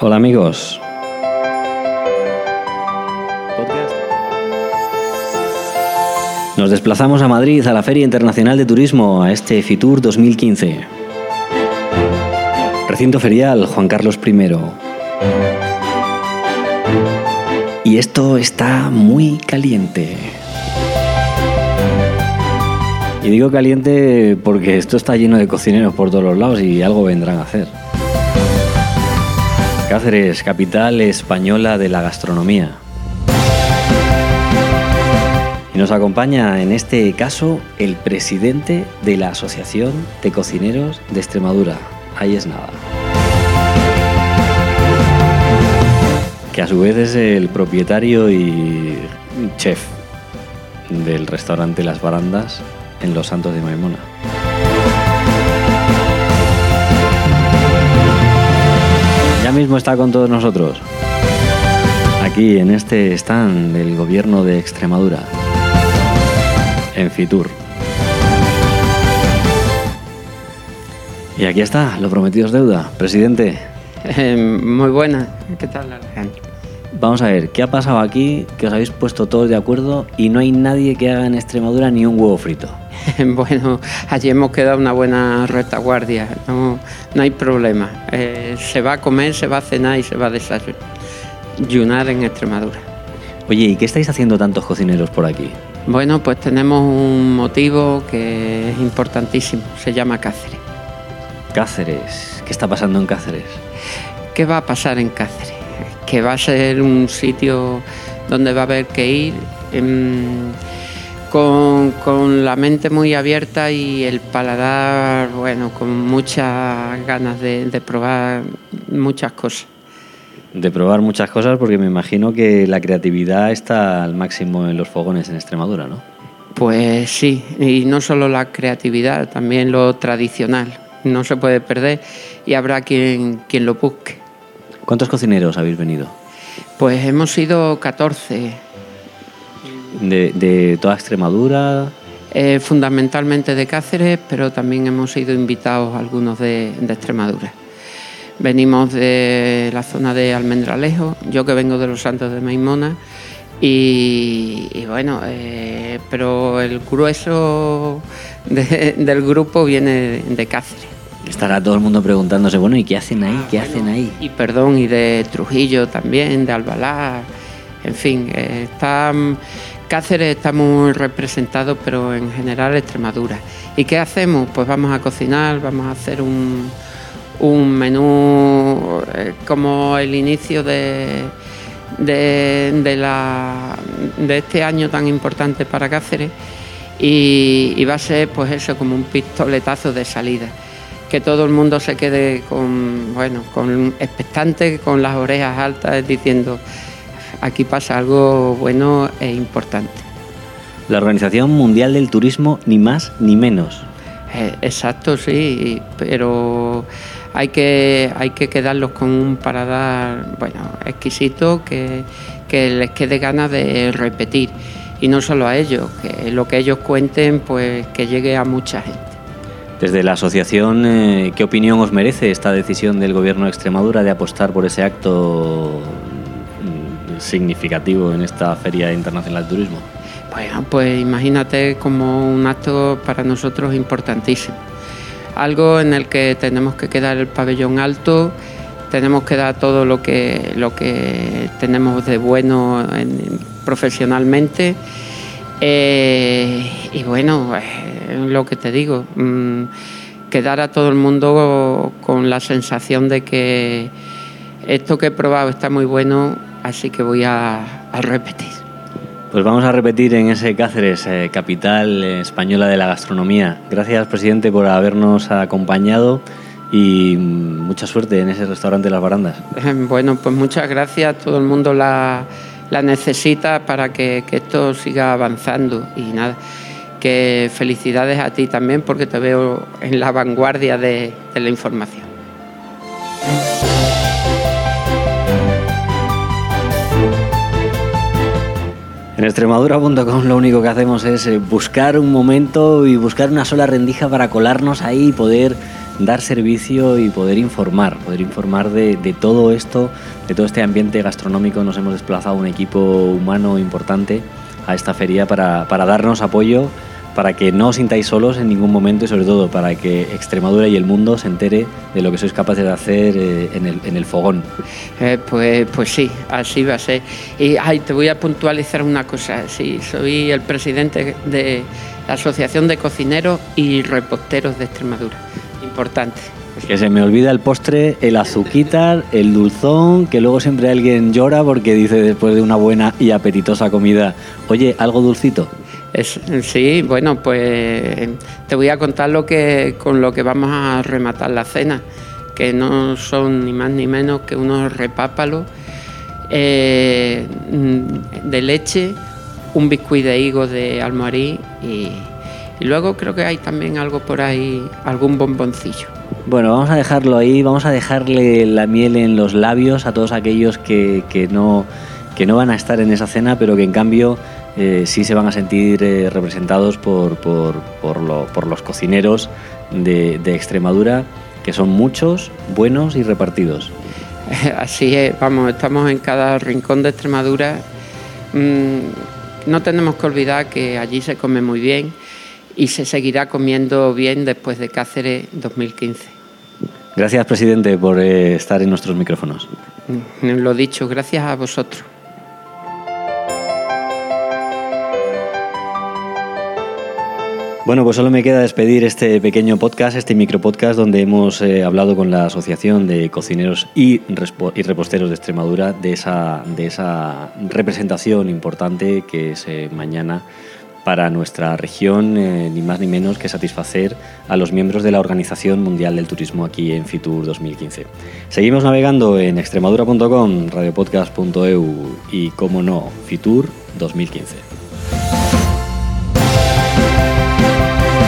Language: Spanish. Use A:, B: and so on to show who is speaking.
A: Hola amigos. Nos desplazamos a Madrid a la Feria Internacional de Turismo, a este FITUR 2015. Recinto ferial Juan Carlos I. Y esto está muy caliente. Y digo caliente porque esto está lleno de cocineros por todos los lados y algo vendrán a hacer. Cáceres, capital española de la gastronomía. Y nos acompaña en este caso el presidente de la Asociación de Cocineros de Extremadura. Ahí es nada. Que a su vez es el propietario y chef del restaurante Las Barandas en Los Santos de Maimona. Mismo está con todos nosotros. Aquí en este stand del gobierno de Extremadura. En Fitur. Y aquí está, lo prometido es deuda. Presidente,
B: muy buena. ¿Qué tal, Alejandro?
A: Vamos a ver, ¿qué ha pasado aquí que os habéis puesto todos de acuerdo y no hay nadie que haga en Extremadura ni un huevo frito?
B: Bueno, allí hemos quedado una buena retaguardia. No, no hay problema. Eh, se va a comer, se va a cenar y se va a desayunar en Extremadura.
A: Oye, ¿y qué estáis haciendo tantos cocineros por aquí?
B: Bueno, pues tenemos un motivo que es importantísimo. Se llama Cáceres.
A: Cáceres, ¿qué está pasando en Cáceres?
B: ¿Qué va a pasar en Cáceres? Que va a ser un sitio donde va a haber que ir em, con, con la mente muy abierta y el paladar, bueno, con muchas ganas de, de probar muchas cosas.
A: De probar muchas cosas porque me imagino que la creatividad está al máximo en los fogones en Extremadura, ¿no?
B: Pues sí, y no solo la creatividad, también lo tradicional. No se puede perder y habrá quien, quien lo busque.
A: ¿Cuántos cocineros habéis venido?
B: Pues hemos sido 14,
A: ¿De, de toda Extremadura?
B: eh, fundamentalmente de Cáceres, pero también hemos sido invitados algunos de, de Extremadura. Venimos de la zona de Almendralejo, yo que vengo de los Santos de Maimona, y, y bueno, eh, pero el grueso de- del grupo viene de Cáceres.
A: Estará todo el mundo preguntándose, bueno, ¿y qué hacen ahí? ¿Qué hacen ahí?
B: Y perdón, y de Trujillo también, de Albalá, en fin, eh, está, Cáceres está muy representado, pero en general Extremadura. ¿Y qué hacemos? Pues vamos a cocinar, vamos a hacer un, un menú eh, como el inicio de, de, de la, de este año tan importante para Cáceres y, y va a ser pues eso como un pistoletazo de salida que todo el mundo se quede con bueno con expectante con las orejas altas diciendo aquí pasa algo bueno e importante.
A: La Organización Mundial del Turismo, ni más ni menos.
B: Eh, exacto sí pero hay que hay que quedarlos con un paladar bueno exquisito que, que les quede ganas de repetir. Y no solo a ellos que lo que ellos cuenten pues que llegue a mucha gente
A: Desde la asociación, eh, ¿qué opinión os merece esta decisión del Gobierno de Extremadura de apostar por ese acto mm, significativo en esta Feria Internacional de Turismo?
B: Bueno, pues imagínate como un acto para nosotros importantísimo. Algo en el que tenemos que quedar el pabellón alto, tenemos que dar todo lo que, lo que tenemos de bueno en- profesionalmente. Eh, y bueno, eh, lo que te digo, mm, quedar a todo el mundo con la sensación de que esto que he probado está muy bueno, así que voy a- a repetir.
A: Pues vamos a repetir en ese Cáceres, eh, capital eh, española de la gastronomía. Gracias, presidente, por habernos acompañado y mm, mucha suerte en ese restaurante Las Barandas.
B: Bueno, pues muchas gracias. Todo el mundo la, la necesita para que, que esto siga avanzando. Y nada, que felicidades a ti también porque te veo en la vanguardia de, la información.
A: En extremadura.com lo único que hacemos es eh, buscar un momento y buscar una sola rendija para colarnos ahí y poder dar servicio y poder informar, poder informar de, todo esto, de todo este ambiente gastronómico. Nos hemos desplazado un equipo humano importante a esta feria para darnos apoyo para que no os sintáis solos en ningún momento y sobre todo para que Extremadura y el mundo se entere de lo que sois capaces de hacer eh, en, el, en, el, fogón.
B: Eh, pues, pues sí, así va a ser. Y ay, te voy a puntualizar una cosa, sí, soy el presidente de la Asociación de Cocineros y Reposteros de Extremadura. Importante.
A: Que se me olvida el postre, el azuquitar, el dulzón, que luego siempre alguien llora porque dice después de una buena y apetitosa comida, oye, algo dulcito.
B: Es, sí, bueno, pues te voy a contar lo que, con lo que vamos a rematar la cena, que no son ni más ni menos que unos repápalos eh, de leche, un biscuit de higo de almoharí y, y luego creo que hay también algo por ahí, algún bomboncillo.
A: Bueno, vamos a dejarlo ahí, vamos a dejarle la miel en los labios a todos aquellos que, que, no, que no van a estar en esa cena, pero que en cambio eh, sí se van a sentir eh, representados por, por, por, lo, por, los cocineros de, de Extremadura, que son muchos, buenos y repartidos.
B: Así es, vamos, estamos en cada rincón de Extremadura. Mm, no tenemos que olvidar que allí se come muy bien y se seguirá comiendo bien después de Cáceres 2015.
A: Gracias, presidente, por eh, estar en nuestros micrófonos.
B: Lo dicho, gracias a vosotros.
A: Bueno, pues solo me queda despedir este pequeño podcast, este micropodcast, donde hemos eh, hablado con la Asociación de Cocineros y, Reposteros de Extremadura de esa, de esa representación importante que es eh, mañana para nuestra región, eh, ni más ni menos que satisfacer a los miembros de la Organización Mundial del Turismo aquí en Fitur 2015. Seguimos navegando en extremadura.com, radiopodcast.eu y, como no, Fitur 2015.